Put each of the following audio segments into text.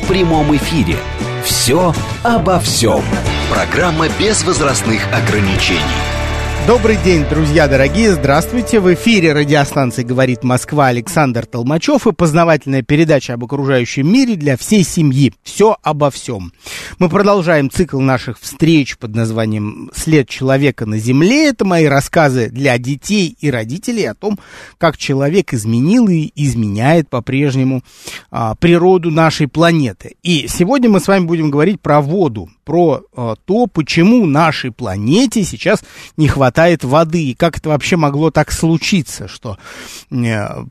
в прямом эфире. «Все обо всем». Программа без возрастных ограничений. Добрый день, друзья дорогие, здравствуйте. В эфире радиостанции «Говорит Москва» Александр Толмачев и познавательная передача об окружающем мире для всей семьи. Все обо всем. Мы продолжаем цикл наших встреч под названием «След человека на Земле». Это мои рассказы для детей и родителей о том, как человек изменил и изменяет по-прежнему а, природу нашей планеты. И сегодня мы с вами будем говорить про воду, про а, то, почему нашей планете сейчас не хватает воды, и как это вообще могло так случиться, что э,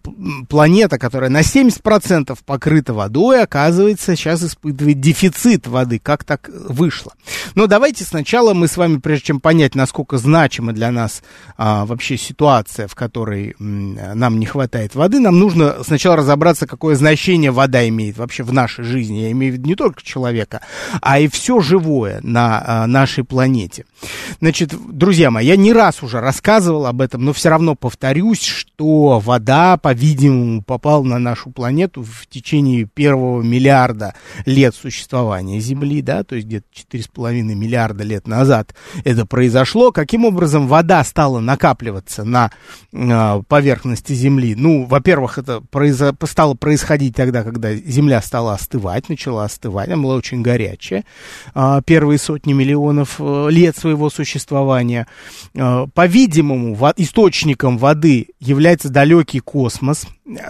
планета, которая на 70% покрыта водой, оказывается, сейчас испытывает дефицит воды. Как так вышло? Но давайте сначала мы с вами, прежде чем понять, насколько значима для нас а, вообще ситуация, в которой нам не хватает воды, нам нужно сначала разобраться, какое значение вода имеет вообще в нашей жизни. Я имею в виду не только человека, а и все живое на а, нашей планете. Значит, друзья мои, я не раз уже рассказывал об этом, но все равно повторюсь, что вода, по-видимому, попала на нашу планету в течение первого миллиарда лет существования Земли, да, то есть где-то 4,5 миллиарда лет назад это произошло. Каким образом вода стала накапливаться на э, поверхности Земли? Ну, во-первых, это произо- стало происходить тогда, когда Земля стала остывать, начала остывать, она была очень горячая, э, первые сотни миллионов э, лет своего существования. Э, по-видимому, источником воды является далекий космос,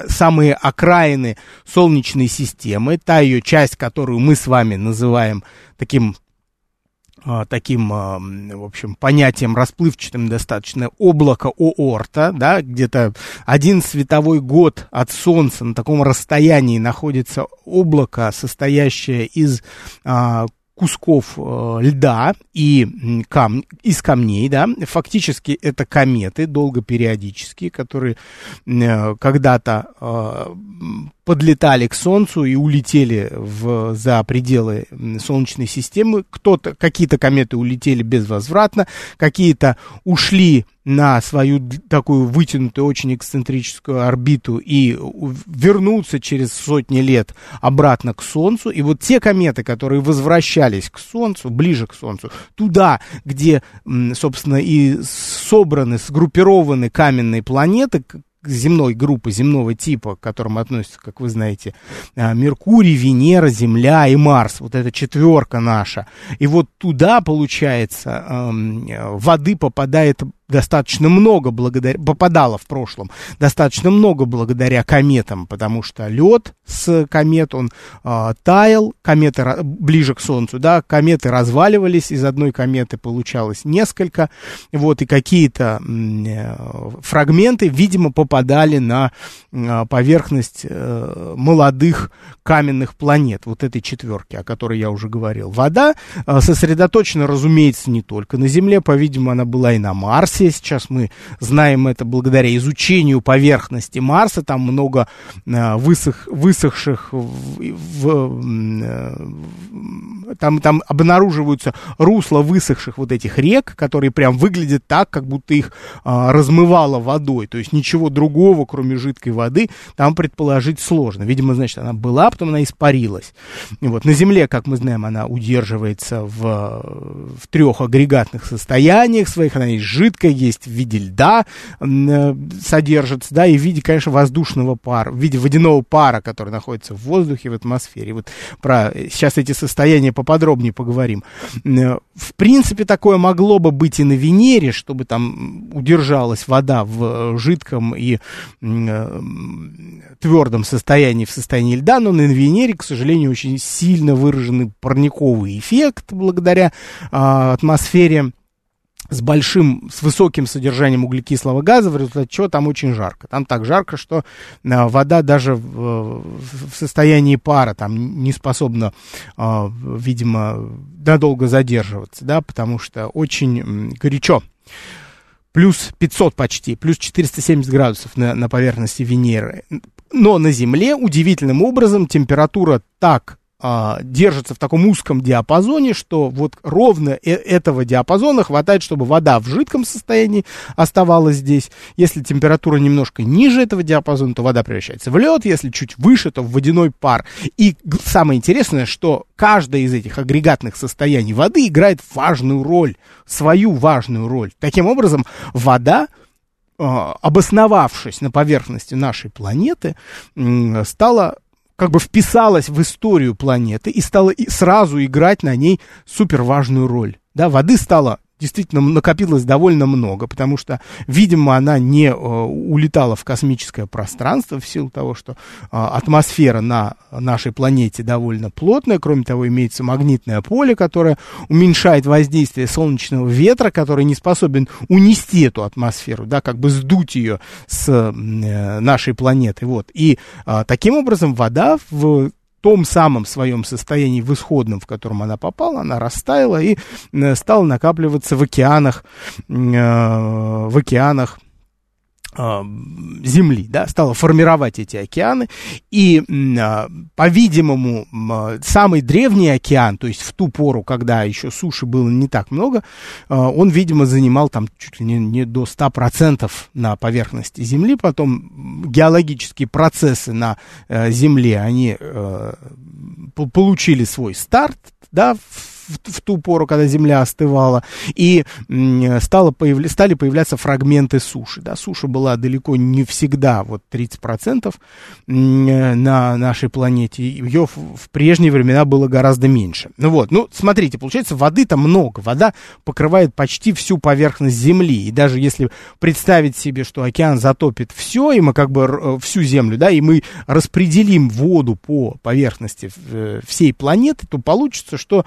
самые окраины Солнечной системы, та ее часть, которую мы с вами называем таким э, таким, э, в общем, понятием расплывчатым достаточно, облако Оорта, да, где-то один световой год от Солнца на таком расстоянии находится облако, состоящее из кусков э, льда и кам из камней, да, фактически это кометы долгопериодические, которые э, когда-то э, подлетали к Солнцу и улетели в, за пределы Солнечной системы. Кто-то, какие-то кометы улетели безвозвратно, какие-то ушли на свою такую вытянутую, очень эксцентрическую орбиту и вернуться через сотни лет обратно к Солнцу. И вот те кометы, которые возвращались к Солнцу, ближе к Солнцу, туда, где, собственно, и собраны, сгруппированы каменные планеты, земной группы, земного типа, к которым относятся, как вы знаете, а, Меркурий, Венера, Земля и Марс. Вот эта четверка наша. И вот туда, получается, воды попадает достаточно много благодаря, попадало в прошлом, достаточно много благодаря кометам, потому что лед с комет, он э, таял, кометы ближе к Солнцу, да, кометы разваливались, из одной кометы получалось несколько, вот, и какие-то э, фрагменты, видимо, попадали на э, поверхность э, молодых каменных планет, вот этой четверки, о которой я уже говорил. Вода э, сосредоточена, разумеется, не только на Земле, по-видимому, она была и на Марсе, Марсе. Сейчас мы знаем это благодаря изучению поверхности Марса. Там много э, высох, высохших в, в, э, там, там обнаруживаются русла высохших вот этих рек, которые прям выглядят так, как будто их а, размывало водой. То есть ничего другого, кроме жидкой воды, там предположить сложно. Видимо, значит, она была, потом она испарилась. Вот на Земле, как мы знаем, она удерживается в, в трех агрегатных состояниях своих. Она есть жидкая, есть в виде льда э, содержится, да, и в виде, конечно, воздушного пара, в виде водяного пара, который находится в воздухе, в атмосфере. Вот про сейчас эти состояния поподробнее поговорим. Э, в принципе, такое могло бы быть и на Венере, чтобы там удержалась вода в жидком и э, твердом состоянии, в состоянии льда, но на Венере, к сожалению, очень сильно выраженный парниковый эффект благодаря а, атмосфере с большим, с высоким содержанием углекислого газа, в результате чего там очень жарко. Там так жарко, что а, вода даже в, в состоянии пара там не способна, а, видимо, надолго задерживаться, да, потому что очень горячо. Плюс 500 почти, плюс 470 градусов на, на поверхности Венеры. Но на Земле удивительным образом температура так а, держится в таком узком диапазоне, что вот ровно э этого диапазона хватает, чтобы вода в жидком состоянии оставалась здесь. Если температура немножко ниже этого диапазона, то вода превращается в лед, если чуть выше, то в водяной пар. И самое интересное, что каждое из этих агрегатных состояний воды играет важную роль, свою важную роль. Таким образом, вода а, обосновавшись на поверхности нашей планеты, стала как бы вписалась в историю планеты и стала сразу играть на ней супер важную роль. Да, воды стало действительно накопилось довольно много, потому что, видимо, она не э, улетала в космическое пространство в силу того, что э, атмосфера на нашей планете довольно плотная, кроме того, имеется магнитное поле, которое уменьшает воздействие солнечного ветра, который не способен унести эту атмосферу, да, как бы сдуть ее с э, нашей планеты, вот. И э, таким образом вода в том самом своем состоянии, в исходном, в котором она попала, она растаяла и э, стала накапливаться в океанах, э, в океанах земли, да, стала формировать эти океаны, и, а, по-видимому, а, самый древний океан, то есть в ту пору, когда еще суши было не так много, он, видимо, занимал там чуть ли не, не до 100% на поверхности Земли, потом геологические процессы на э, Земле, они э, получили свой старт, да, в в, ту пору, когда земля остывала, и стало появля, стали появляться фрагменты суши. Да, суша была далеко не всегда, вот 30% на нашей планете, ее в, в прежние времена было гораздо меньше. Ну вот, ну смотрите, получается, воды-то много, вода покрывает почти всю поверхность Земли, и даже если представить себе, что океан затопит все, и мы как бы э, всю Землю, да, и мы распределим воду по поверхности э, всей планеты, то получится, что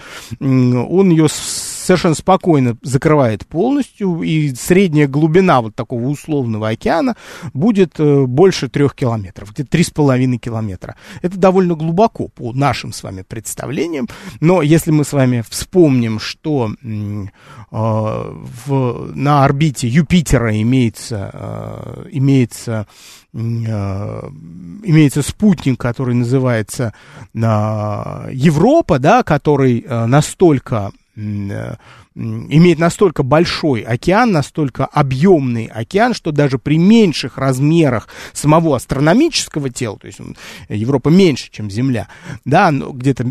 он ее совершенно спокойно закрывает полностью, и средняя глубина вот такого условного океана будет э, больше трех километров, где-то три с половиной километра. Это довольно глубоко по нашим с вами представлениям, но если мы с вами вспомним, что э, в, на орбите Юпитера имеется, э, имеется имеется спутник, который называется Европа, да, который э, настолько Э, имеет настолько большой океан, настолько объемный океан, что даже при меньших размерах самого астрономического тела, то есть Европа меньше, чем Земля, да, где-то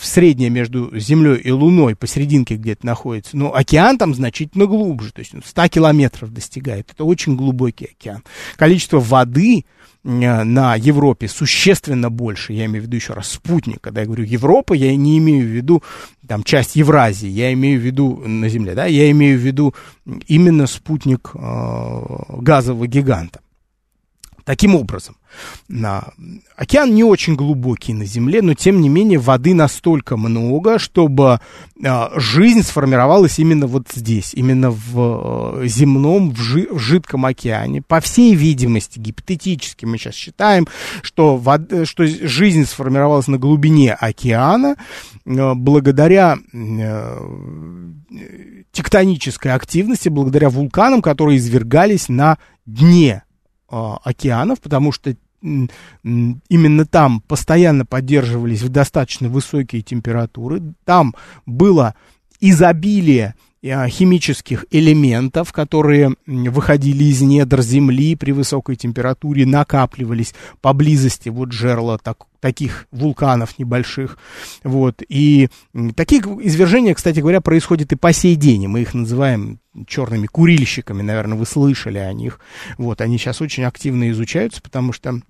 средняя между Землей и Луной, посерединке где-то находится, но океан там значительно глубже, то есть 100 километров достигает. Это очень глубокий океан. Количество воды на Европе существенно больше, я имею в виду еще раз спутник, когда я говорю Европа, я не имею в виду там часть Евразии, я имею в виду на Земле, да, я имею в виду именно спутник э, газового гиганта. Таким образом, океан не очень глубокий на Земле, но тем не менее воды настолько много, чтобы э, жизнь сформировалась именно вот здесь, именно в э, земном, в, жи... в жидком океане. По всей видимости, гипотетически мы сейчас считаем, что, вод... что жизнь сформировалась на глубине океана э, благодаря э, тектонической активности, благодаря вулканам, которые извергались на дне а, океанов, потому что именно там постоянно поддерживались достаточно высокие температуры, там было изобилие а, химических элементов, которые выходили из недр Земли при высокой температуре, накапливались поблизости вот жерла так, таких вулканов небольших. Вот. И такие извержения, кстати говоря, происходят и по сей день. Мы их называем черными курильщиками, наверное, вы слышали о них. Вот, они сейчас очень активно изучаются, потому что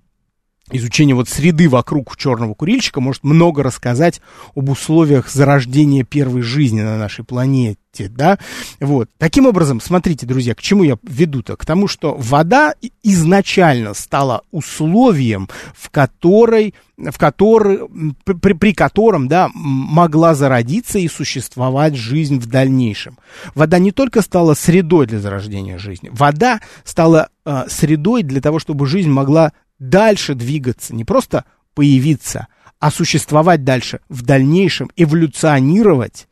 изучение вот среды вокруг черного курильщика может много рассказать об условиях зарождения первой жизни на нашей планете, да, вот. Таким образом, смотрите, друзья, к чему я веду-то? К тому, что вода изначально стала условием, в которой, в который, при, при котором, да, могла зародиться и существовать жизнь в дальнейшем. Вода не только стала средой для зарождения жизни, вода стала э, средой для того, чтобы жизнь могла дальше двигаться, не просто появиться, а существовать дальше, в дальнейшем эволюционировать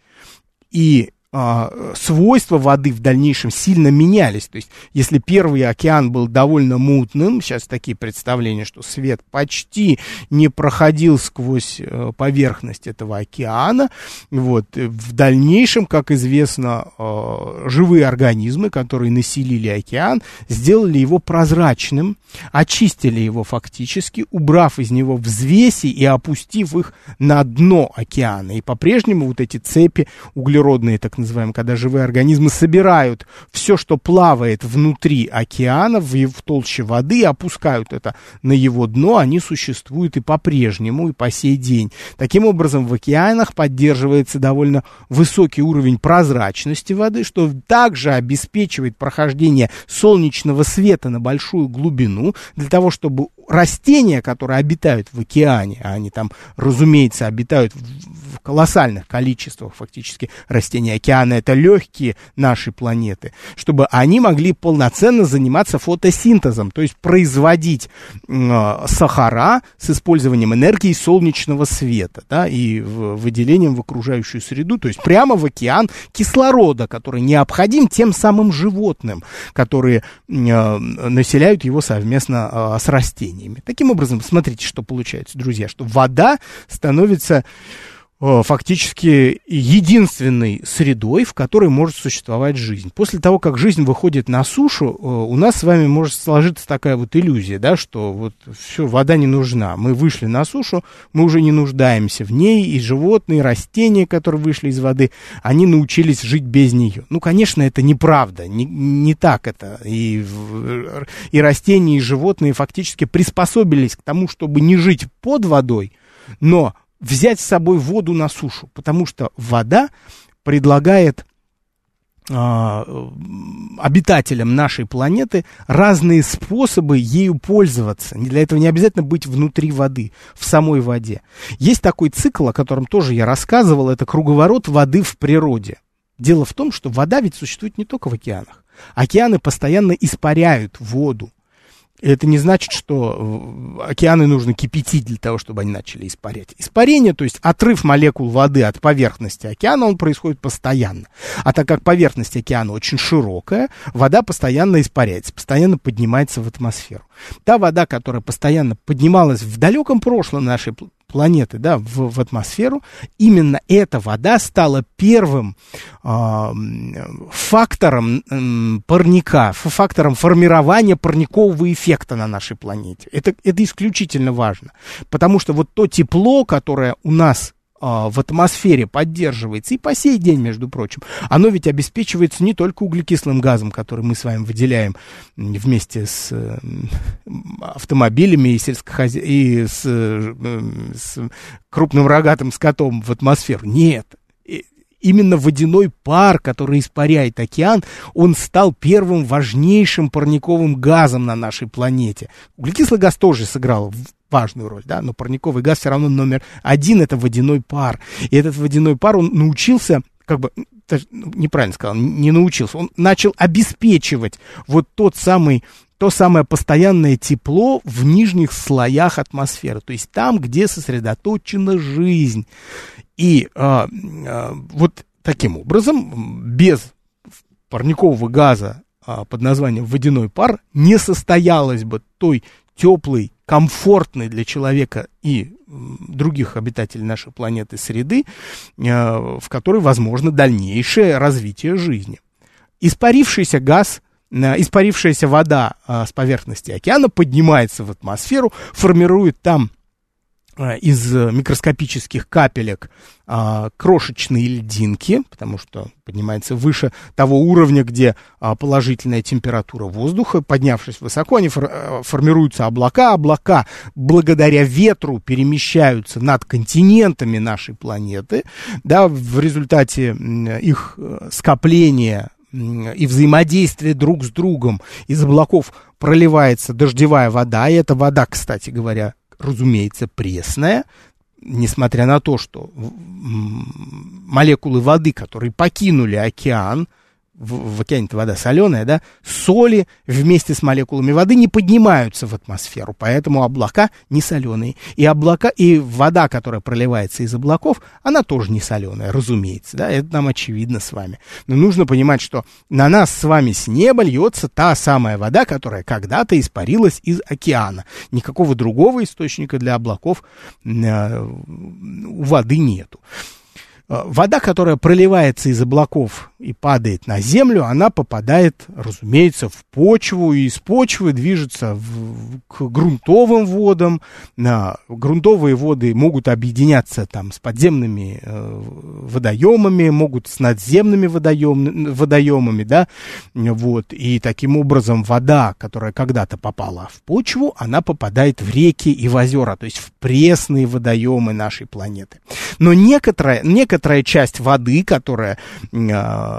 и а, свойства воды в дальнейшем сильно менялись. То есть, если первый океан был довольно мутным, сейчас такие представления, что свет почти не проходил сквозь э, поверхность этого океана, вот, в дальнейшем, как известно, э, живые организмы, которые населили океан, сделали его прозрачным, очистили его фактически, убрав из него взвеси и опустив их на дно океана. И по-прежнему вот эти цепи углеродные, так называемые, когда живые организмы собирают все, что плавает внутри океана, в, в толще воды, опускают это на его дно, они существуют и по-прежнему, и по сей день. Таким образом, в океанах поддерживается довольно высокий уровень прозрачности воды, что также обеспечивает прохождение солнечного света на большую глубину, для того, чтобы растения, которые обитают в океане, а они там, разумеется, обитают в, колоссальных количествах, фактически растения океана. Это легкие нашей планеты, чтобы они могли полноценно заниматься фотосинтезом, то есть производить э, сахара с использованием энергии солнечного света, да, и в, выделением в окружающую среду, то есть прямо в океан кислорода, который необходим тем самым животным, которые э, населяют его совместно э, с растениями растениями. Таким образом, смотрите, что получается, друзья, что вода становится фактически единственной средой, в которой может существовать жизнь. После того, как жизнь выходит на сушу, э, у нас с вами может сложиться такая вот иллюзия, да, что вот все, вода не нужна. Мы вышли на сушу, мы уже не нуждаемся в ней, и животные, и растения, которые вышли из воды, они научились жить без нее. Ну, конечно, это неправда, не, не так это. И, и растения, и животные фактически приспособились к тому, чтобы не жить под водой, но взять с собой воду на сушу, потому что вода предлагает а, обитателям нашей планеты разные способы ею пользоваться. Для этого не обязательно быть внутри воды, в самой воде. Есть такой цикл, о котором тоже я рассказывал, это круговорот воды в природе. Дело в том, что вода ведь существует не только в океанах. Океаны постоянно испаряют воду. Это не значит, что океаны нужно кипятить для того, чтобы они начали испарять. Испарение, то есть отрыв молекул воды от поверхности океана, он происходит постоянно. А так как поверхность океана очень широкая, вода постоянно испаряется, постоянно поднимается в атмосферу. Та вода, которая постоянно поднималась в далеком прошлом нашей планеты, да, в, в атмосферу, именно эта вода стала первым э, фактором э, парника, фактором формирования парникового эффекта на нашей планете. Это, это исключительно важно, потому что вот то тепло, которое у нас в атмосфере поддерживается и по сей день, между прочим, оно ведь обеспечивается не только углекислым газом, который мы с вами выделяем вместе с автомобилями и, сельскохоз... и с, э, с крупным рогатым скотом в атмосферу. Нет, именно водяной пар, который испаряет океан, он стал первым важнейшим парниковым газом на нашей планете. Углекислый газ тоже сыграл важную роль, да, но парниковый газ все равно номер один, это водяной пар. И этот водяной пар, он научился, как бы, ну, неправильно сказал, не научился, он начал обеспечивать вот тот самый то самое постоянное тепло в нижних слоях атмосферы, то есть там, где сосредоточена жизнь. И а, а, вот таким образом, без парникового газа а, под названием водяной пар не состоялось бы той теплой комфортной для человека и других обитателей нашей планеты среды, э, в которой возможно дальнейшее развитие жизни. Испарившийся газ э, испарившаяся вода э, с поверхности океана поднимается в атмосферу, формирует там из микроскопических капелек а, крошечные льдинки, потому что поднимается выше того уровня, где а, положительная температура воздуха. Поднявшись высоко, они фор, а, формируются облака. Облака благодаря ветру перемещаются над континентами нашей планеты. Да, в результате их скопления и взаимодействия друг с другом из облаков проливается дождевая вода, и эта вода, кстати говоря, разумеется, пресная, несмотря на то, что молекулы воды, которые покинули океан, в, в океане вода соленая, да, соли вместе с молекулами воды не поднимаются в атмосферу, поэтому облака не соленые. И облака, и вода, которая проливается из облаков, она тоже не соленая, разумеется, да, это нам очевидно с вами. Но нужно понимать, что на нас с вами с неба льется та самая вода, которая когда-то испарилась из океана. Никакого другого источника для облаков э, воды нету. Э, вода, которая проливается из облаков и падает на землю, она попадает, разумеется, в почву, и из почвы движется в, к грунтовым водам. На, грунтовые воды могут объединяться там с подземными э, водоемами, могут с надземными водоем, водоемами, да, вот, и таким образом вода, которая когда-то попала в почву, она попадает в реки и в озера, то есть в пресные водоемы нашей планеты. Но некоторая, некоторая часть воды, которая э,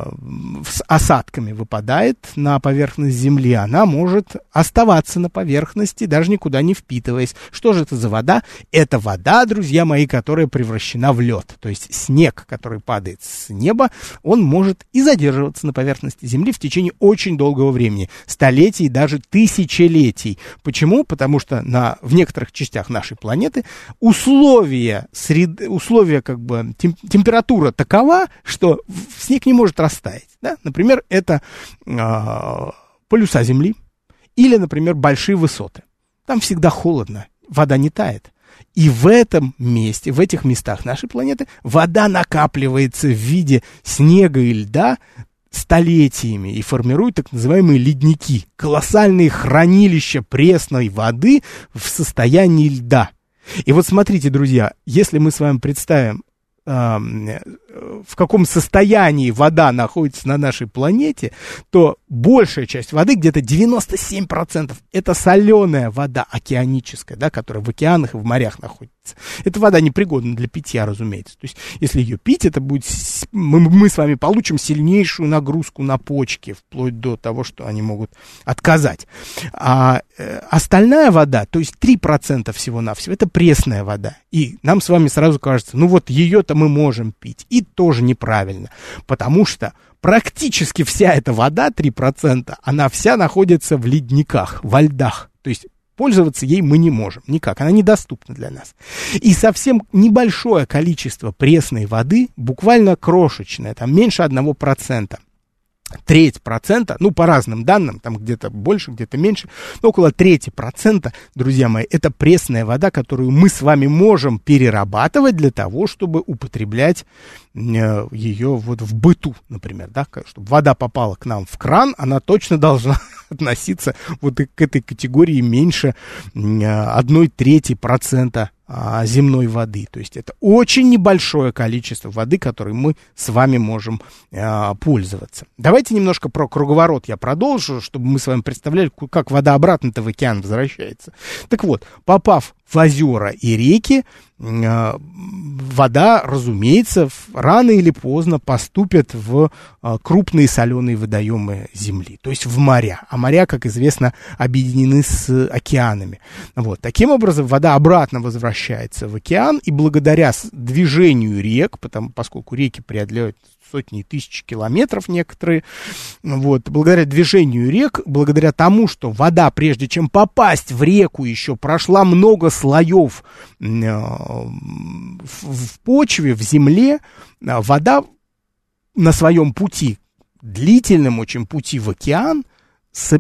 с осадками выпадает на поверхность Земли, она может оставаться на поверхности, даже никуда не впитываясь. Что же это за вода? Это вода, друзья мои, которая превращена в лед. То есть снег, который падает с неба, он может и задерживаться на поверхности Земли в течение очень долгого времени, столетий, даже тысячелетий. Почему? Потому что на, в некоторых частях нашей планеты условия, сред, условия как бы тем, температура такова, что снег не может растаять. Да? Например, это э, полюса Земли или, например, большие высоты. Там всегда холодно, вода не тает. И в этом месте, в этих местах нашей планеты вода накапливается в виде снега и льда столетиями и формирует так называемые ледники, колоссальные хранилища пресной воды в состоянии льда. И вот смотрите, друзья, если мы с вами представим в каком состоянии вода находится на нашей планете, то большая часть воды, где-то 97%, это соленая вода океаническая, да, которая в океанах и в морях находится. Эта вода непригодна для питья, разумеется. То есть, если ее пить, это будет... Мы, мы с вами получим сильнейшую нагрузку на почки, вплоть до того, что они могут отказать. А э, остальная вода, то есть 3% всего-навсего, это пресная вода. И нам с вами сразу кажется, ну вот ее-то мы можем пить. И тоже неправильно. Потому что практически вся эта вода, 3%, она вся находится в ледниках, во льдах. То есть пользоваться ей мы не можем никак, она недоступна для нас. И совсем небольшое количество пресной воды, буквально крошечное, там меньше одного процента – треть процента, ну, по разным данным, там где-то больше, где-то меньше, но около трети процента, друзья мои, это пресная вода, которую мы с вами можем перерабатывать для того, чтобы употреблять э, ее вот в быту, например, да, чтобы вода попала к нам в кран, она точно должна относиться вот к этой категории меньше э, одной трети процента а, земной воды. То есть это очень небольшое количество воды, которой мы с вами можем а, пользоваться. Давайте немножко про круговорот я продолжу, чтобы мы с вами представляли, как вода обратно-то в океан возвращается. Так вот, попав в озера и реки, а, вода, разумеется, рано или поздно поступит в а, крупные соленые водоемы Земли, то есть в моря. А моря, как известно, объединены с океанами. Вот. Таким образом, вода обратно возвращается в океан, и благодаря движению рек, потому, поскольку реки преодолевают сотни и тысячи километров некоторые. Вот, благодаря движению рек, благодаря тому, что вода, прежде чем попасть в реку, еще прошла много слоев э, в почве, в земле, э, вода на своем пути, длительном очень пути в океан,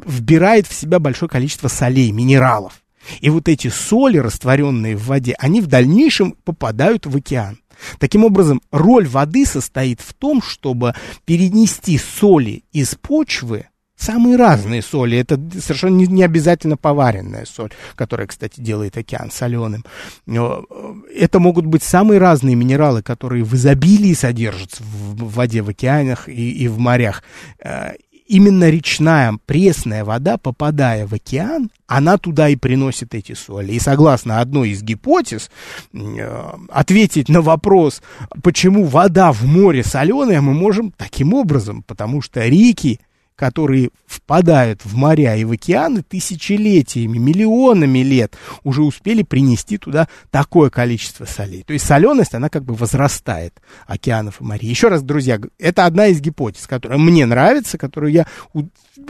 вбирает в себя большое количество солей, минералов. И вот эти соли, растворенные в воде, они в дальнейшем попадают в океан. Таким образом, роль воды состоит в том, чтобы перенести соли из почвы самые разные соли. Это совершенно не, не обязательно поваренная соль, которая, кстати, делает океан соленым. Это могут быть самые разные минералы, которые в изобилии содержатся в, в воде в океанах и, и в морях. Именно речная пресная вода, попадая в океан, она туда и приносит эти соли. И согласно одной из гипотез, э, ответить на вопрос, почему вода в море соленая, мы можем таким образом, потому что реки которые впадают в моря и в океаны тысячелетиями, миллионами лет, уже успели принести туда такое количество солей. То есть соленость, она как бы возрастает океанов и морей. Еще раз, друзья, это одна из гипотез, которая мне нравится, которую я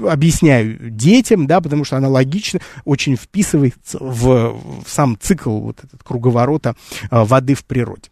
объясняю детям, да, потому что она логично очень вписывается в, в сам цикл вот этот круговорота э, воды в природе.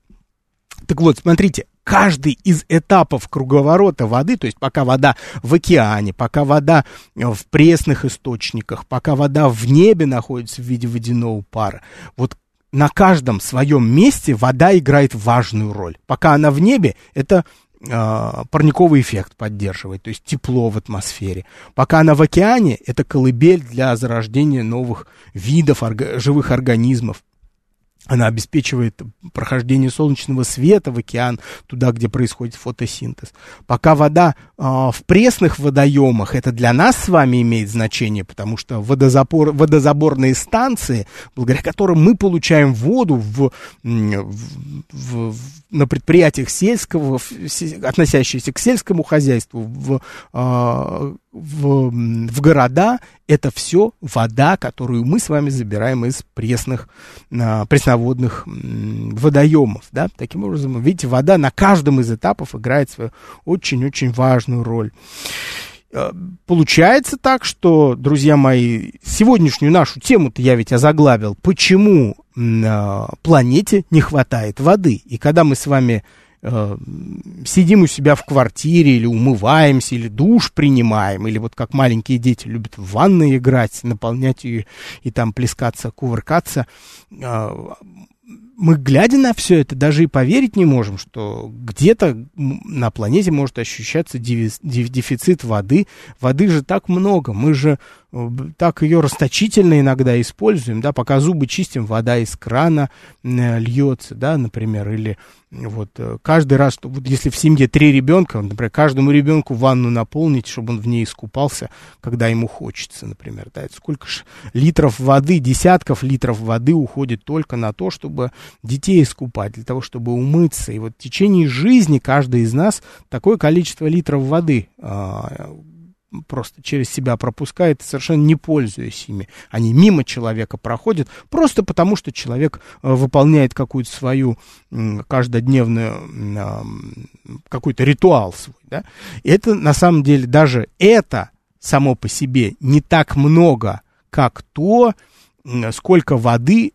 Так вот, смотрите, каждый из этапов круговорота воды, то есть пока вода в океане, пока вода в пресных источниках, пока вода в небе находится в виде водяного пара, вот на каждом своем месте вода играет важную роль. Пока она в небе, это э, парниковый эффект поддерживает, то есть тепло в атмосфере. Пока она в океане, это колыбель для зарождения новых видов орга- живых организмов. Она обеспечивает прохождение солнечного света в океан, туда, где происходит фотосинтез. Пока вода э, в пресных водоемах, это для нас с вами имеет значение, потому что водозапор, водозаборные станции, благодаря которым мы получаем воду в, в, в, на предприятиях сельского, относящиеся к сельскому хозяйству, в, э, в, в города, это все вода, которую мы с вами забираем из пресных, а, пресноводных водоемов. Да? Таким образом, видите, вода на каждом из этапов играет свою очень-очень важную роль. А, получается так, что, друзья мои, сегодняшнюю нашу тему-то я ведь озаглавил, почему э, планете не хватает воды. И когда мы с вами э, сидим у себя в квартире, или умываемся, или душ принимаем, или вот как маленькие дети любят в ванной играть, наполнять ее и там плескаться, кувыркаться, э, мы, глядя на все это, даже и поверить не можем, что где-то на планете может ощущаться дефицит воды. Воды же так много, мы же э, так ее расточительно иногда используем, да, пока зубы чистим, вода из крана э, льется, да, например, или вот э, каждый раз, вот если в семье три ребенка, например, каждому ребенку ванну наполнить, чтобы он в ней искупался, когда ему хочется, например. Да, это сколько ж литров воды, десятков литров воды уходит только на то, чтобы детей искупать, для того, чтобы умыться. И вот в течение жизни каждый из нас такое количество литров воды а, просто через себя пропускает, совершенно не пользуясь ими. Они мимо человека проходят, просто потому что человек э, выполняет какую-то свою каждодневную, какой-то ритуал свой. Да? И это на самом деле даже это само по себе не так много, как то, сколько воды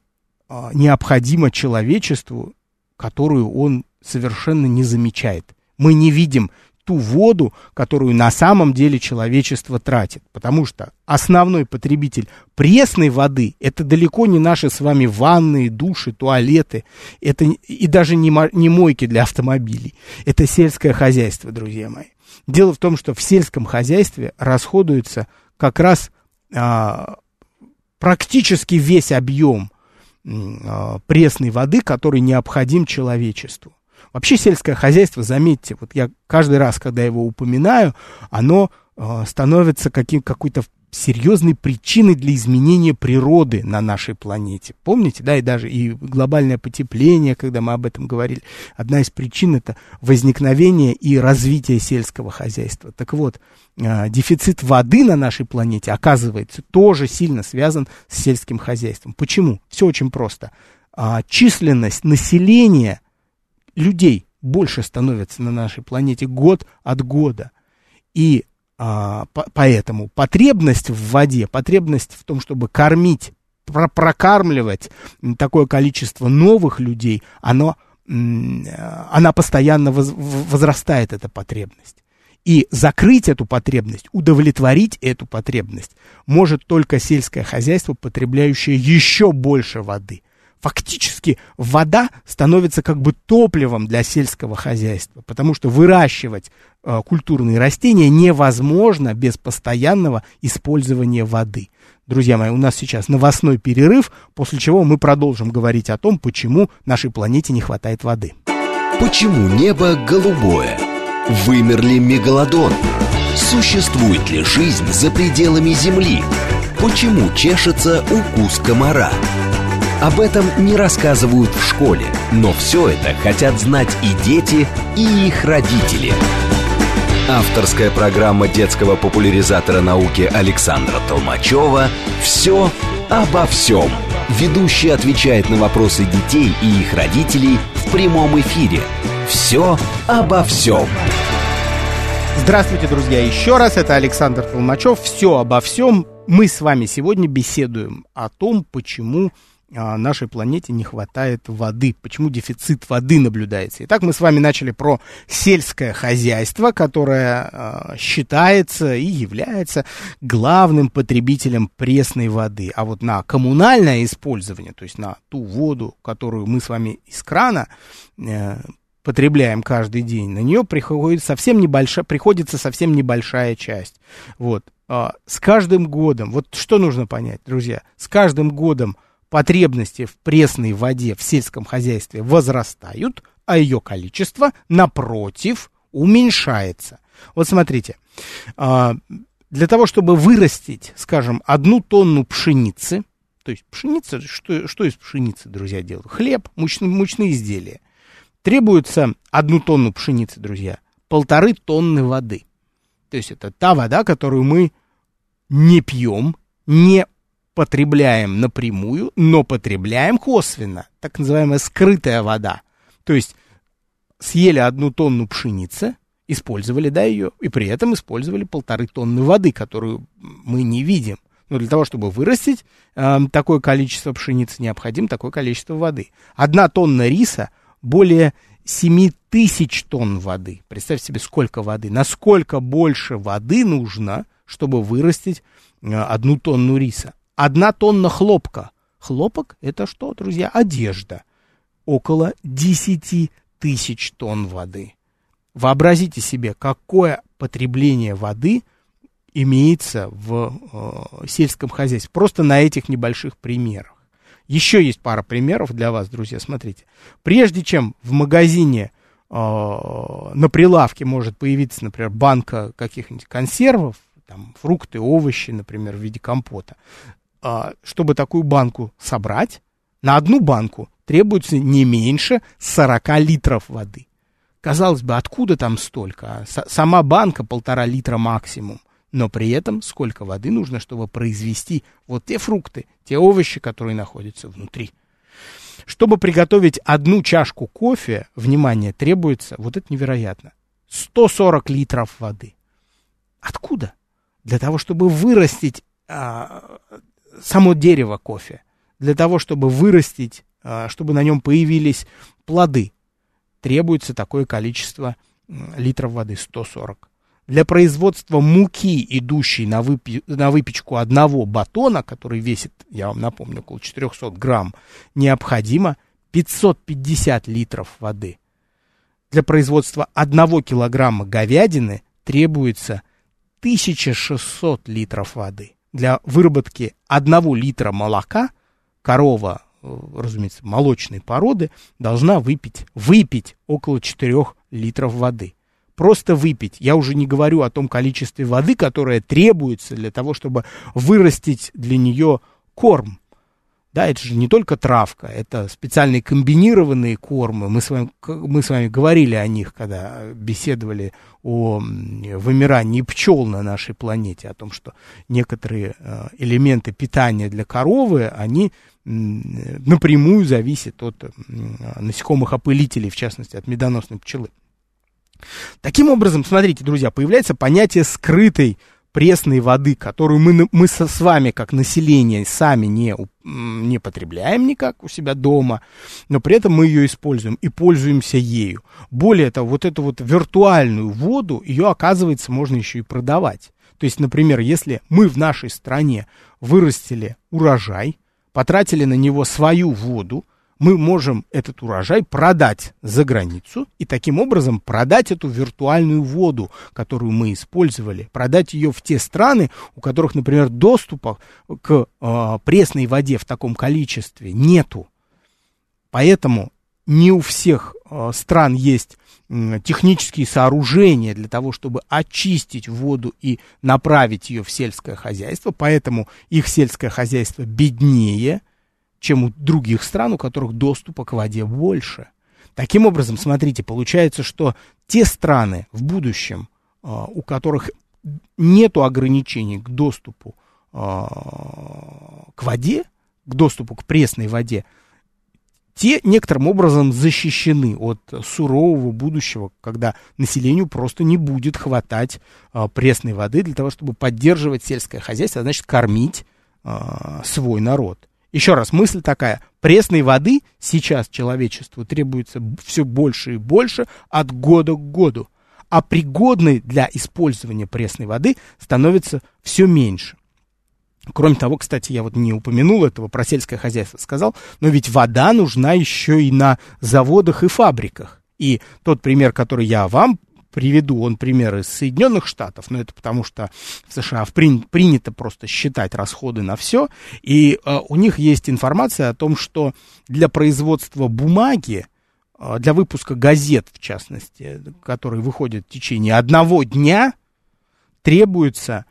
а, необходимо человечеству, которую он совершенно не замечает. Мы не видим ту воду, которую на самом деле человечество тратит. Потому что основной потребитель пресной воды это далеко не наши с вами ванны, души, туалеты, это и даже не, не мойки для автомобилей. Это сельское хозяйство, друзья мои. Дело в том, что в сельском хозяйстве расходуется как раз а, практически весь объем пресной воды, который необходим человечеству. Вообще сельское хозяйство, заметьте, вот я каждый раз, когда его упоминаю, оно э, становится каким, какой-то серьезной причиной для изменения природы на нашей планете. Помните, да, и даже и глобальное потепление, когда мы об этом говорили, одна из причин это возникновение и развитие сельского хозяйства. Так вот, э, дефицит воды на нашей планете, оказывается, тоже сильно связан с сельским хозяйством. Почему? Все очень просто. Э, численность населения людей больше становится на нашей планете год от года. И а, по, поэтому потребность в воде, потребность в том, чтобы кормить, про прокармливать такое количество новых людей, оно, она постоянно воз, возрастает, эта потребность. И закрыть эту потребность, удовлетворить эту потребность может только сельское хозяйство, потребляющее еще больше воды – фактически вода становится как бы топливом для сельского хозяйства, потому что выращивать культурные растения невозможно без постоянного использования воды. Друзья мои, у нас сейчас новостной перерыв, после чего мы продолжим говорить о том, почему нашей планете не хватает воды. Почему небо голубое? Вымерли мегалодон? Существует ли жизнь за пределами Земли? Почему чешется укус комара? Об этом не рассказывают в школе, но все это хотят знать и дети, и их родители. Авторская программа детского популяризатора науки Александра Толмачева «Все обо всем». Ведущий отвечает на вопросы детей и их родителей в прямом эфире. «Все обо всем». Здравствуйте, друзья, еще раз. Это Александр Толмачев. «Все обо всем». Мы с вами сегодня беседуем о том, почему нашей планете не хватает воды, почему дефицит воды наблюдается. Итак, мы с вами начали про сельское хозяйство, которое э, считается и является главным потребителем пресной воды. А вот на коммунальное использование, то есть на ту воду, которую мы с вами из крана э, потребляем каждый день, на нее приходит совсем небольшая, приходится совсем небольшая часть. Вот. Э, с каждым годом, вот что нужно понять, друзья, с каждым годом потребности в пресной воде в сельском хозяйстве возрастают, а ее количество, напротив, уменьшается. Вот смотрите, а, для того, чтобы вырастить, скажем, одну тонну пшеницы, то есть пшеница, что, что из пшеницы, друзья, делают? Хлеб, мучные, мучные изделия. Требуется одну тонну пшеницы, друзья, полторы тонны воды. То есть это та вода, которую мы не пьем, не потребляем напрямую, но потребляем косвенно, так называемая скрытая вода. То есть съели одну тонну пшеницы, использовали, да, ее, и при этом использовали полторы тонны воды, которую мы не видим. Но для того, чтобы вырастить э, такое количество пшеницы, необходимо такое количество воды. Одна тонна риса более 7 тысяч тонн воды. Представьте себе, сколько воды. Насколько больше воды нужно, чтобы вырастить э, одну тонну риса. Одна тонна хлопка. Хлопок – это что, друзья? Одежда. Около 10 тысяч тонн воды. Вообразите себе, какое потребление воды имеется в э, сельском хозяйстве. Просто на этих небольших примерах. Еще есть пара примеров для вас, друзья. Смотрите. Прежде чем в магазине э, на прилавке может появиться, например, банка каких-нибудь консервов, там, фрукты, овощи, например, в виде компота, чтобы такую банку собрать, на одну банку требуется не меньше 40 литров воды. Казалось бы, откуда там столько? А? Сама банка полтора литра максимум. Но при этом сколько воды нужно, чтобы произвести вот те фрукты, те овощи, которые находятся внутри. Чтобы приготовить одну чашку кофе, внимание, требуется, вот это невероятно, 140 литров воды. Откуда? Для того, чтобы вырастить а, само дерево кофе, для того, чтобы вырастить, а, чтобы на нем появились плоды, требуется такое количество литров воды, 140. Для производства муки, идущей на, выпи- на выпечку одного батона, который весит, я вам напомню, около 400 грамм, необходимо 550 литров воды. Для производства одного килограмма говядины требуется 1600 литров воды для выработки одного литра молока корова, э, разумеется, молочной породы, должна выпить, выпить около 4 литров воды. Просто выпить. Я уже не говорю о том количестве воды, которое требуется для того, чтобы вырастить для нее корм. Да, это же не только травка, это специальные комбинированные кормы. Мы с вами, мы с вами говорили о них, когда беседовали о вымирании пчел на нашей планете, о том, что некоторые э, элементы питания для коровы, они напрямую зависят от насекомых опылителей, в частности, от медоносной пчелы. Таким образом, смотрите, друзья, появляется понятие скрытой пресной воды, которую мы, мы со, с вами, как население, сами не, не потребляем никак у себя дома, но при этом мы ее используем и пользуемся ею. Более того, вот эту вот виртуальную воду, ее, оказывается, можно еще и продавать. То есть, например, если мы в нашей стране вырастили урожай, потратили на него свою воду, мы можем этот урожай продать за границу и таким образом продать эту виртуальную воду, которую мы использовали, продать ее в те страны, у которых, например, доступа к э, пресной воде в таком количестве нету. Поэтому не у всех э, стран есть технические сооружения для того, чтобы очистить воду и направить ее в сельское хозяйство, поэтому их сельское хозяйство беднее – чем у других стран, у которых доступа к воде больше. Таким образом, смотрите, получается, что те страны в будущем, а, у которых нет ограничений к доступу а, к воде, к доступу к пресной воде, те некоторым образом защищены от сурового будущего, когда населению просто не будет хватать а, пресной воды для того, чтобы поддерживать сельское хозяйство, а значит кормить свой народ. Еще раз, мысль такая. Пресной воды сейчас человечеству требуется все больше и больше от года к году. А пригодной для использования пресной воды становится все меньше. Кроме того, кстати, я вот не упомянул этого, про сельское хозяйство сказал, но ведь вода нужна еще и на заводах и фабриках. И тот пример, который я вам приведу он пример из Соединенных Штатов, но это потому что в США при, принято просто считать расходы на все, и э, у них есть информация о том, что для производства бумаги, э, для выпуска газет, в частности, которые выходят в течение одного дня, требуется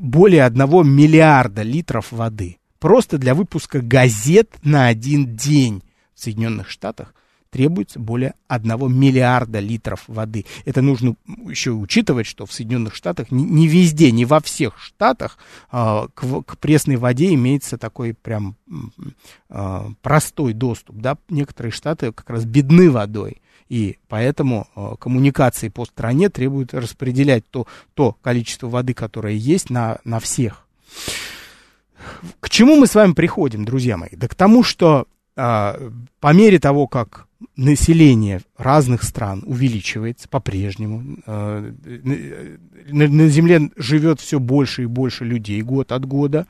более одного миллиарда литров воды. Просто для выпуска газет на один день в Соединенных Штатах требуется более 1 миллиарда литров воды. Это нужно еще учитывать, что в Соединенных Штатах не, везде, не во всех штатах э, к, пресной воде имеется такой прям э, простой доступ. Да? Некоторые штаты как раз бедны водой. И поэтому э, коммуникации по стране требуют распределять то, то количество воды, которое есть, на, на всех. К чему мы с вами приходим, друзья мои? Да к тому, что э, по мере того, как население разных стран увеличивается по-прежнему. Э, на Земле живет все больше и больше людей год от года.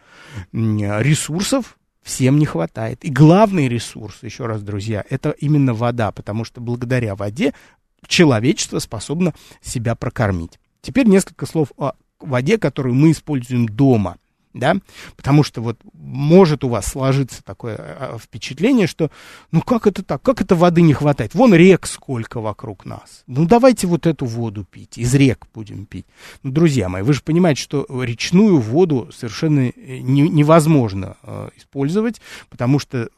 Ресурсов всем не хватает. И главный ресурс, еще раз, друзья, это именно вода, потому что благодаря воде человечество способно себя прокормить. Теперь несколько слов о воде, которую мы используем дома да, потому что вот может у вас сложиться такое а, а, впечатление, что ну как это так, как это воды не хватает, вон рек сколько вокруг нас, ну давайте вот эту воду пить, из рек будем пить. Ну, друзья мои, вы же понимаете, что речную воду совершенно э, не, невозможно э, использовать, потому что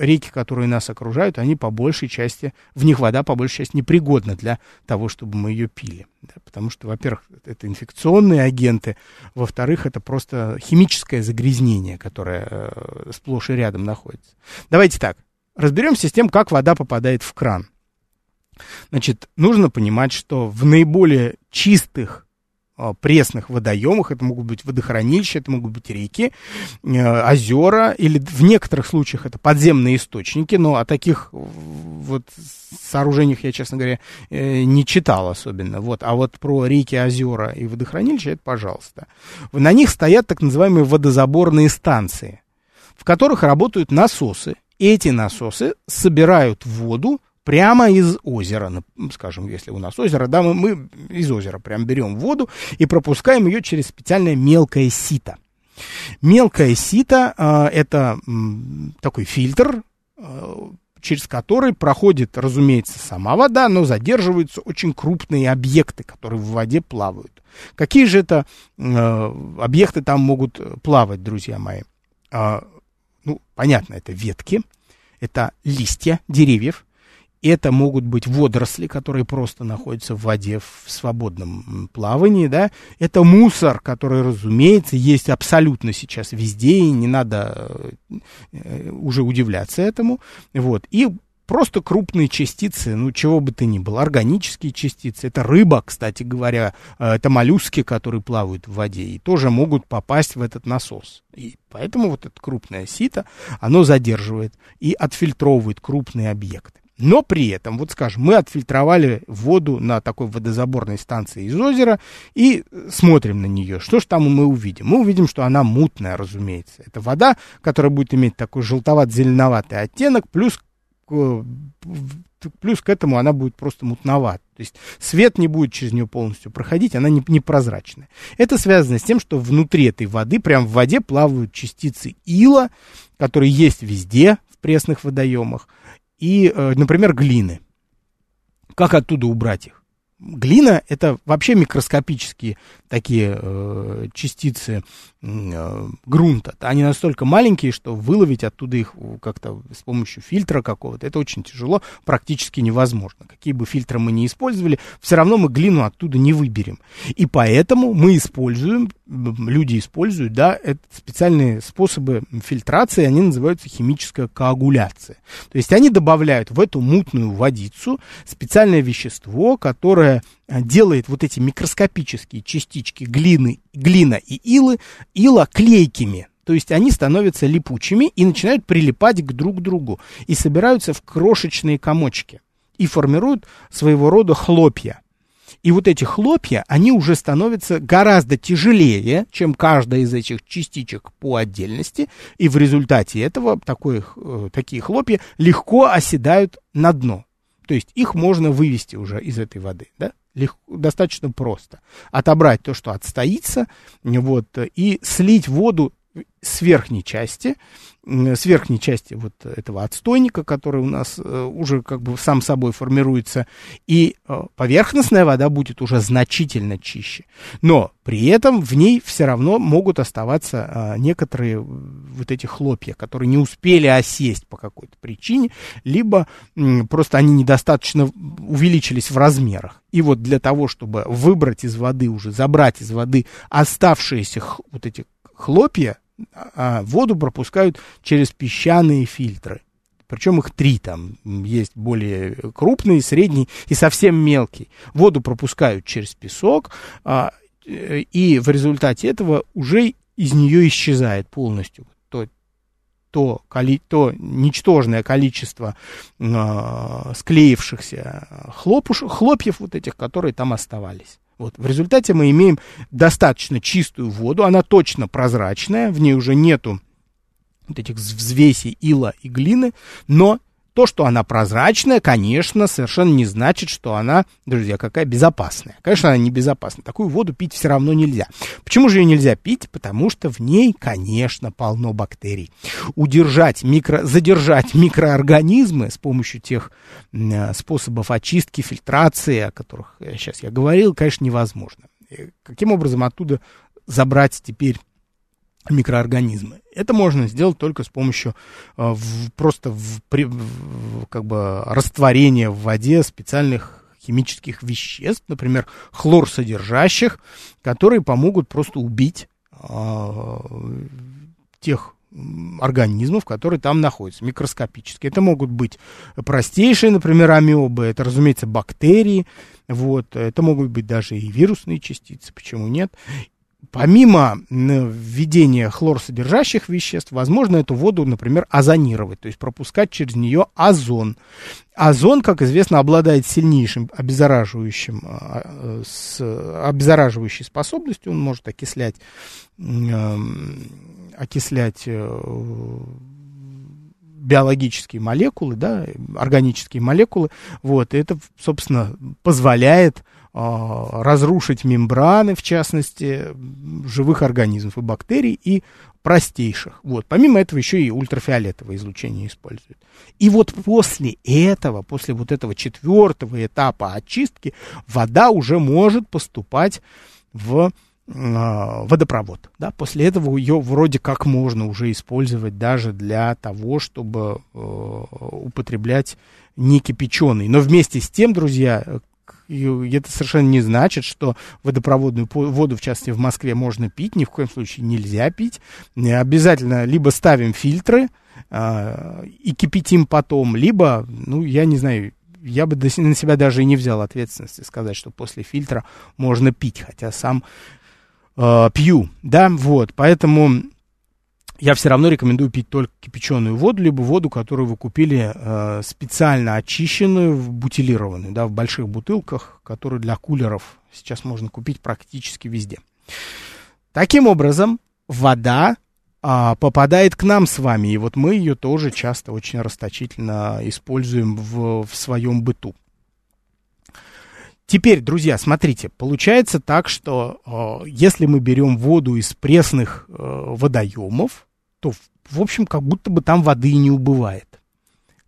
реки, которые нас окружают, они по большей части, в них вода по большей части непригодна для того, чтобы мы ее пили. Да, потому что, во-первых, это инфекционные агенты, во-вторых, это просто химическое загрязнение, которое э, сплошь и рядом находится. Давайте так, разберемся с тем, как вода попадает в кран. Значит, нужно понимать, что в наиболее чистых пресных водоемах, это могут быть водохранилища, это могут быть реки, э, озера, или в некоторых случаях это подземные источники, но о таких вот сооружениях я, честно говоря, э, не читал особенно. Вот. А вот про реки, озера и водохранилища, это пожалуйста. На них стоят так называемые водозаборные станции, в которых работают насосы. Эти насосы собирают воду прямо из озера, скажем, если у нас озеро, да, мы, мы из озера прям берем воду и пропускаем ее через специальное мелкое сито. Мелкое сито э, это э, такой фильтр, э, через который проходит, разумеется, сама вода, но задерживаются очень крупные объекты, которые в воде плавают. Какие же это э, объекты там могут плавать, друзья мои? Э, ну, понятно, это ветки, это листья деревьев, это могут быть водоросли, которые просто находятся в воде в свободном плавании, да. Это мусор, который, разумеется, есть абсолютно сейчас везде, и не надо э, уже удивляться этому. Вот. И просто крупные частицы, ну, чего бы то ни было, органические частицы. Это рыба, кстати говоря, э, это моллюски, которые плавают в воде, и тоже могут попасть в этот насос. И поэтому вот это крупное сито, оно задерживает и отфильтровывает крупные объекты. Но при этом, вот скажем, мы отфильтровали воду на такой водозаборной станции из озера и смотрим на нее. Что же там мы увидим? Мы увидим, что она мутная, разумеется. Это вода, которая будет иметь такой желтоват-зеленоватый оттенок, плюс плюс к этому она будет просто мутноват. То есть свет не будет через нее полностью проходить, она не, непрозрачная. Это связано с тем, что внутри этой воды, прямо в воде, плавают частицы ила, которые есть везде в пресных водоемах, и, э, например, глины. Как оттуда убрать их? Глина это вообще микроскопические такие э, частицы э, грунта. Они настолько маленькие, что выловить оттуда их как-то с помощью фильтра какого-то, это очень тяжело, практически невозможно. Какие бы фильтры мы ни использовали, все равно мы глину оттуда не выберем. И поэтому мы используем, люди используют, да, это специальные способы фильтрации, они называются химическая коагуляция. То есть они добавляют в эту мутную водицу специальное вещество, которое Э, делает вот эти микроскопические частички глины, глина и илы, ила клейкими. То есть они становятся липучими и начинают прилипать к друг другу и собираются в крошечные комочки и формируют своего рода хлопья. И вот эти хлопья, они уже становятся гораздо тяжелее, чем каждая из этих частичек по отдельности, и в результате этого такое, э, такие хлопья легко оседают на дно. То есть их можно вывести уже из этой воды, да? легко, достаточно просто. Отобрать то, что отстоится, вот, и слить воду с верхней части, с верхней части вот этого отстойника, который у нас э, уже как бы сам собой формируется, и э, поверхностная вода будет уже значительно чище. Но при этом в ней все равно могут оставаться э, некоторые вот эти хлопья, которые не успели осесть по какой-то причине, либо просто они недостаточно увеличились в размерах. И вот для того, чтобы выбрать из воды уже, забрать из воды оставшиеся вот эти хлопья, а воду пропускают через песчаные фильтры. Причем их три там. Есть более крупный, средний и совсем мелкий. Воду пропускают через песок, а, и в результате этого уже из нее исчезает полностью то, то, коли, то ничтожное количество а, склеившихся хлопуш, хлопьев вот этих, которые там оставались. Вот. В результате мы имеем достаточно чистую воду, она точно прозрачная, в ней уже нету вот этих взвесей ила и глины, но то, что она прозрачная, конечно, совершенно не значит, что она, друзья, какая безопасная. Конечно, она не безопасна. Такую воду пить все равно нельзя. Почему же ее нельзя пить? Потому что в ней, конечно, полно бактерий. Удержать, микро, задержать микроорганизмы с помощью тех э, способов очистки, фильтрации, о которых сейчас я говорил, конечно, невозможно. Каким образом оттуда забрать теперь микроорганизмы. Это можно сделать только с помощью э, в, просто в, при, в, как бы растворения в воде специальных химических веществ, например, хлорсодержащих, которые помогут просто убить э, тех организмов, которые там находятся, микроскопические. Это могут быть простейшие, например, амебы, это, разумеется, бактерии, вот, это могут быть даже и вирусные частицы, почему нет. Помимо введения хлорсодержащих веществ, возможно эту воду, например, озонировать, то есть пропускать через нее озон. Озон, как известно, обладает сильнейшим обеззараживающим, а, а, с обеззараживающей способностью, он может окислять, окислять э, биологические молекулы, да, органические молекулы, вот, и это, собственно, позволяет разрушить мембраны, в частности, живых организмов и бактерий, и простейших. Вот. Помимо этого еще и ультрафиолетовое излучение используют. И вот после этого, после вот этого четвертого этапа очистки, вода уже может поступать в э, водопровод. Да? После этого ее вроде как можно уже использовать даже для того, чтобы э, употреблять не кипяченый. Но вместе с тем, друзья, и это совершенно не значит, что водопроводную воду, в частности, в Москве можно пить, ни в коем случае нельзя пить. Обязательно либо ставим фильтры э, и кипятим потом, либо, ну, я не знаю, я бы на себя даже и не взял ответственности сказать, что после фильтра можно пить, хотя сам э, пью, да, вот, поэтому я все равно рекомендую пить только кипяченую воду, либо воду, которую вы купили э, специально очищенную, бутилированную, да, в больших бутылках, которую для кулеров сейчас можно купить практически везде. Таким образом, вода а, попадает к нам с вами, и вот мы ее тоже часто очень расточительно используем в, в своем быту. Теперь, друзья, смотрите, получается так, что э, если мы берем воду из пресных э, водоемов, то, в общем, как будто бы там воды не убывает.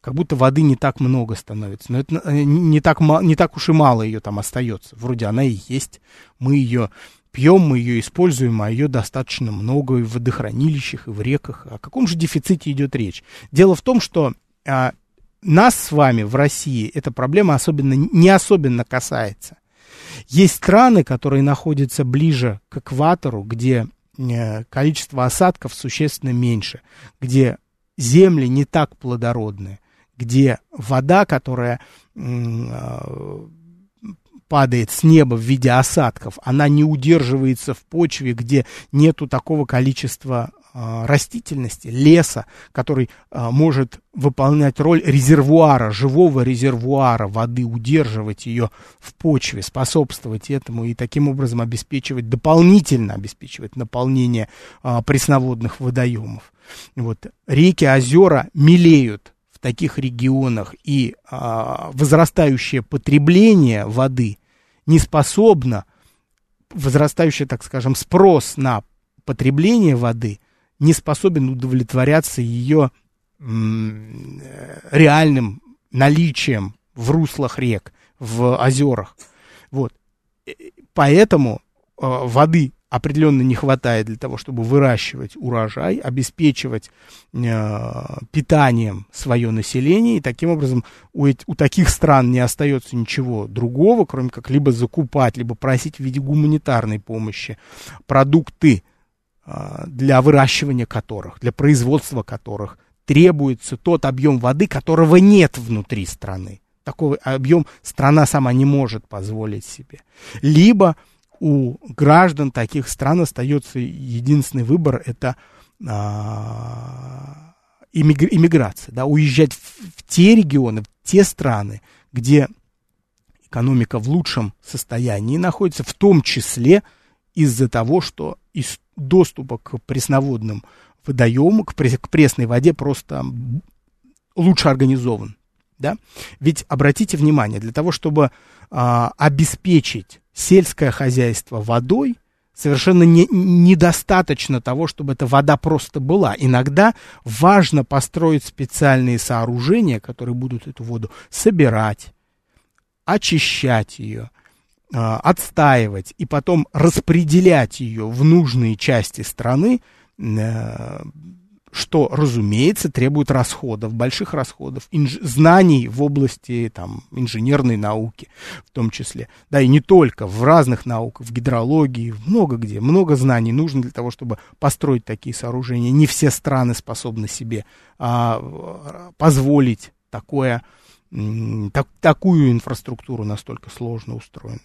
Как будто воды не так много становится. Но это э, не так, не так уж и мало ее там остается. Вроде она и есть. Мы ее пьем, мы ее используем, а ее достаточно много и в водохранилищах, и в реках. О каком же дефиците идет речь? Дело в том, что а, нас с вами в России эта проблема особенно, не особенно касается. Есть страны, которые находятся ближе к экватору, где количество осадков существенно меньше, где земли не так плодородные, где вода, которая э, падает с неба в виде осадков, она не удерживается в почве, где нету такого количества э, растительности, леса, который э, может выполнять роль резервуара, живого резервуара воды, удерживать ее в почве, способствовать этому и таким образом обеспечивать, дополнительно обеспечивать наполнение э, пресноводных водоемов. Вот. Реки, озера мелеют в таких регионах, и а, возрастающее потребление воды не способно, возрастающий, так скажем, спрос на потребление воды не способен удовлетворяться ее реальным наличием в руслах рек, в озерах. Вот. Поэтому э, воды определенно не хватает для того, чтобы выращивать урожай, обеспечивать э, питанием свое население, и таким образом у, у таких стран не остается ничего другого, кроме как либо закупать, либо просить в виде гуманитарной помощи продукты, э, для выращивания которых, для производства которых требуется тот объем воды, которого нет внутри страны. Такой объем страна сама не может позволить себе. Либо у граждан таких стран остается единственный выбор это а, иммиграция, да, уезжать в, в те регионы, в те страны, где экономика в лучшем состоянии находится, в том числе из-за того, что из доступа к пресноводным водоемам, к, прес, к пресной воде просто лучше организован. Да? Ведь обратите внимание, для того, чтобы а, обеспечить сельское хозяйство водой, совершенно не, недостаточно того, чтобы эта вода просто была. Иногда важно построить специальные сооружения, которые будут эту воду собирать, очищать ее, отстаивать и потом распределять ее в нужные части страны э, что, разумеется, требует расходов, больших расходов, инж... знаний в области там, инженерной науки в том числе. Да, и не только, в разных науках, в гидрологии, много где, много знаний нужно для того, чтобы построить такие сооружения. Не все страны способны себе а, позволить такое, так, такую инфраструктуру настолько сложно устроенную.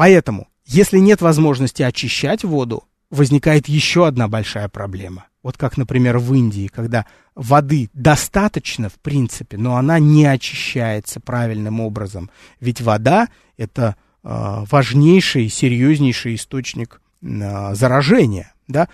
Поэтому, если нет возможности очищать воду, возникает еще одна большая проблема. Вот как, например, в Индии, когда воды достаточно, в принципе, но она не очищается правильным образом. Ведь вода – это э, важнейший, серьезнейший источник э, заражения, да,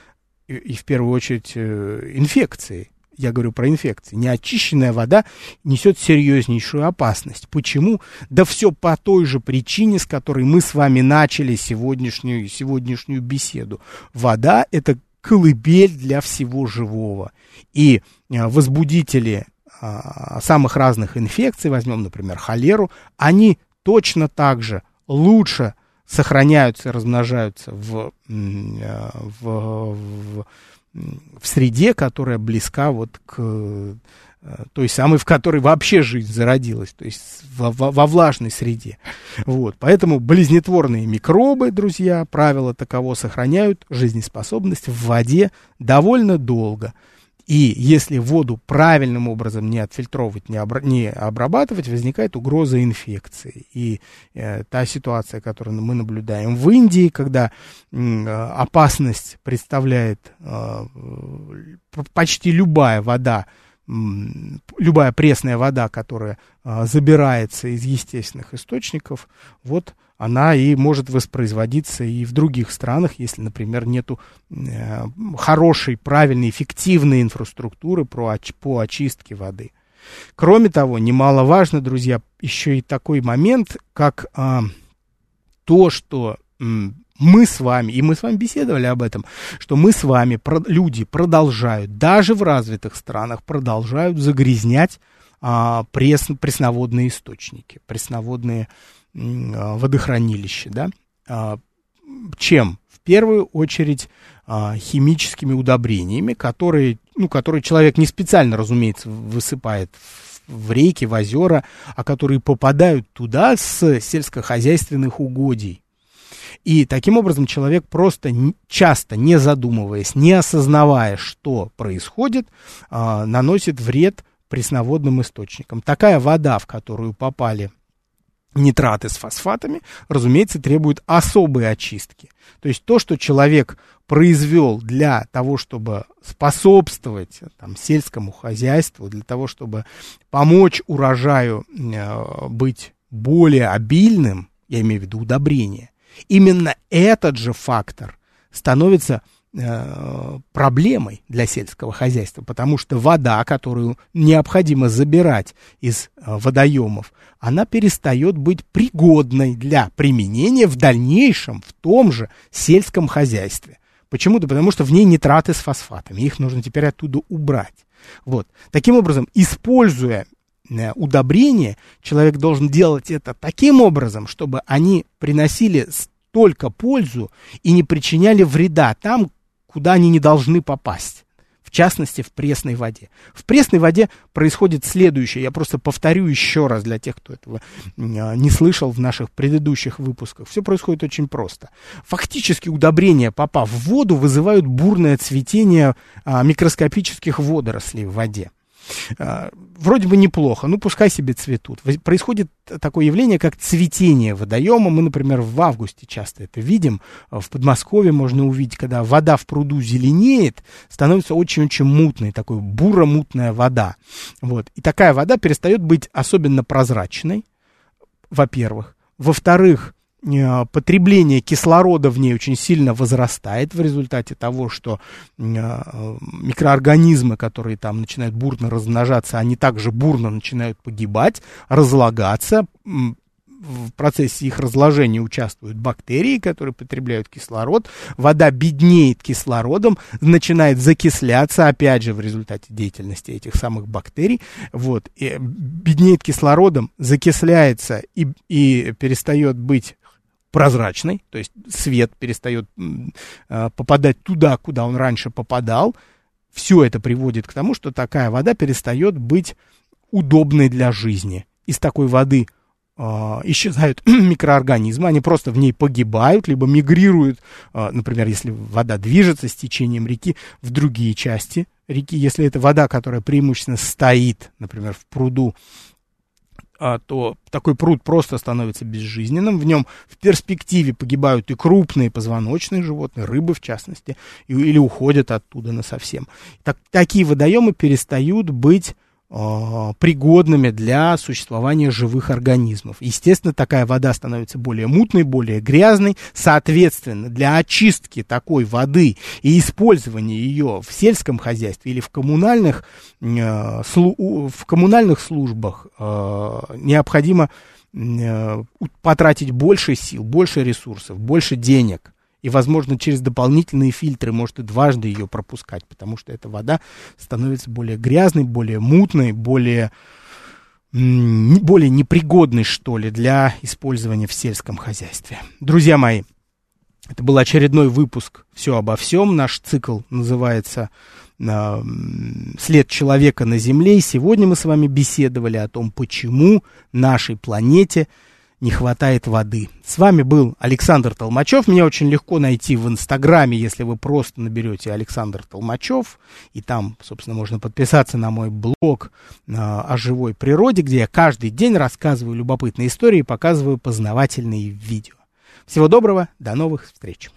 и, и в первую очередь э, инфекции я говорю про инфекции, неочищенная вода несет серьезнейшую опасность. Почему? Да все по той же причине, с которой мы с вами начали сегодняшнюю, сегодняшнюю беседу. Вода – это колыбель для всего живого. И а, возбудители а, самых разных инфекций, возьмем, например, холеру, они точно так же лучше сохраняются и размножаются в, а, в, в в среде, которая близка вот к э, той самой, в которой вообще жизнь зародилась, то есть во, во, во влажной среде. Вот. Поэтому болезнетворные микробы, друзья, правила таково сохраняют жизнеспособность в воде довольно долго. И если воду правильным образом не отфильтровывать, не, обра- не обрабатывать, возникает угроза инфекции. И э, та ситуация, которую мы наблюдаем в Индии, когда э, опасность представляет э, почти любая вода, э, любая пресная вода, которая э, забирается из естественных источников, вот она и может воспроизводиться и в других странах, если, например, нету э, хорошей, правильной, эффективной инфраструктуры по, по очистке воды. Кроме того, немаловажно, друзья, еще и такой момент, как э, то, что э, мы с вами, и мы с вами беседовали об этом, что мы с вами, про, люди продолжают, даже в развитых странах, продолжают загрязнять а, прес, пресноводные источники, пресноводные водохранилище, да, а, чем? В первую очередь а, химическими удобрениями, которые, ну, которые человек не специально, разумеется, высыпает в реки, в озера, а которые попадают туда с сельскохозяйственных угодий. И таким образом человек просто часто, не задумываясь, не осознавая, что происходит, наносит вред пресноводным источникам. Такая вода, в которую попали нитраты с фосфатами, разумеется, требуют особой очистки. То есть то, что человек произвел для того, чтобы способствовать там, сельскому хозяйству, для того, чтобы помочь урожаю э, быть более обильным, я имею в виду удобрение, именно этот же фактор становится проблемой для сельского хозяйства, потому что вода, которую необходимо забирать из э, водоемов, она перестает быть пригодной для применения в дальнейшем в том же сельском хозяйстве. Почему-то потому, что в ней нитраты с фосфатами, их нужно теперь оттуда убрать. Вот. Таким образом, используя э, удобрения, человек должен делать это таким образом, чтобы они приносили столько пользу и не причиняли вреда там, куда они не должны попасть. В частности, в пресной воде. В пресной воде происходит следующее. Я просто повторю еще раз для тех, кто этого а, не слышал в наших предыдущих выпусках. Все происходит очень просто. Фактически удобрения, попав в воду, вызывают бурное цветение а, микроскопических водорослей в воде. А, вроде бы неплохо, ну пускай себе цветут. Происходит такое явление, как цветение водоема. Мы, например, в августе часто это видим. А, в Подмосковье можно увидеть, когда вода в пруду зеленеет, становится очень-очень мутной, такой буро-мутная вода. Вот. И такая вода перестает быть особенно прозрачной, во-первых. Во-вторых, потребление кислорода в ней очень сильно возрастает в результате того, что э, микроорганизмы, которые там начинают бурно размножаться, они также бурно начинают погибать, разлагаться, в процессе их разложения участвуют бактерии, которые потребляют кислород, вода беднеет кислородом, начинает закисляться, опять же, в результате деятельности этих самых бактерий, вот, и беднеет кислородом, закисляется и, и перестает быть прозрачной, то есть свет перестает э, попадать туда, куда он раньше попадал. Все это приводит к тому, что такая вода перестает быть удобной для жизни. Из такой воды э, исчезают микроорганизмы, они просто в ней погибают, либо мигрируют, э, например, если вода движется с течением реки в другие части реки, если это вода, которая преимущественно стоит, например, в пруду, а, то такой пруд просто становится безжизненным. В нем в перспективе погибают и крупные позвоночные животные, рыбы в частности, и, или уходят оттуда на совсем. Так, такие водоемы перестают быть пригодными для существования живых организмов. Естественно, такая вода становится более мутной, более грязной. Соответственно, для очистки такой воды и использования ее в сельском хозяйстве или в коммунальных, э, в коммунальных службах э, необходимо э, потратить больше сил, больше ресурсов, больше денег и, возможно, через дополнительные фильтры может и дважды ее пропускать, потому что эта вода становится более грязной, более мутной, более, более непригодной, что ли, для использования в сельском хозяйстве. Друзья мои, это был очередной выпуск «Все обо всем». Наш цикл называется э, «След человека на Земле». И сегодня мы с вами беседовали о том, почему нашей планете не хватает воды. С вами был Александр Толмачев. Меня очень легко найти в Инстаграме, если вы просто наберете Александр Толмачев. И там, собственно, можно подписаться на мой блог э, о живой природе, где я каждый день рассказываю любопытные истории и показываю познавательные видео. Всего доброго, до новых встреч.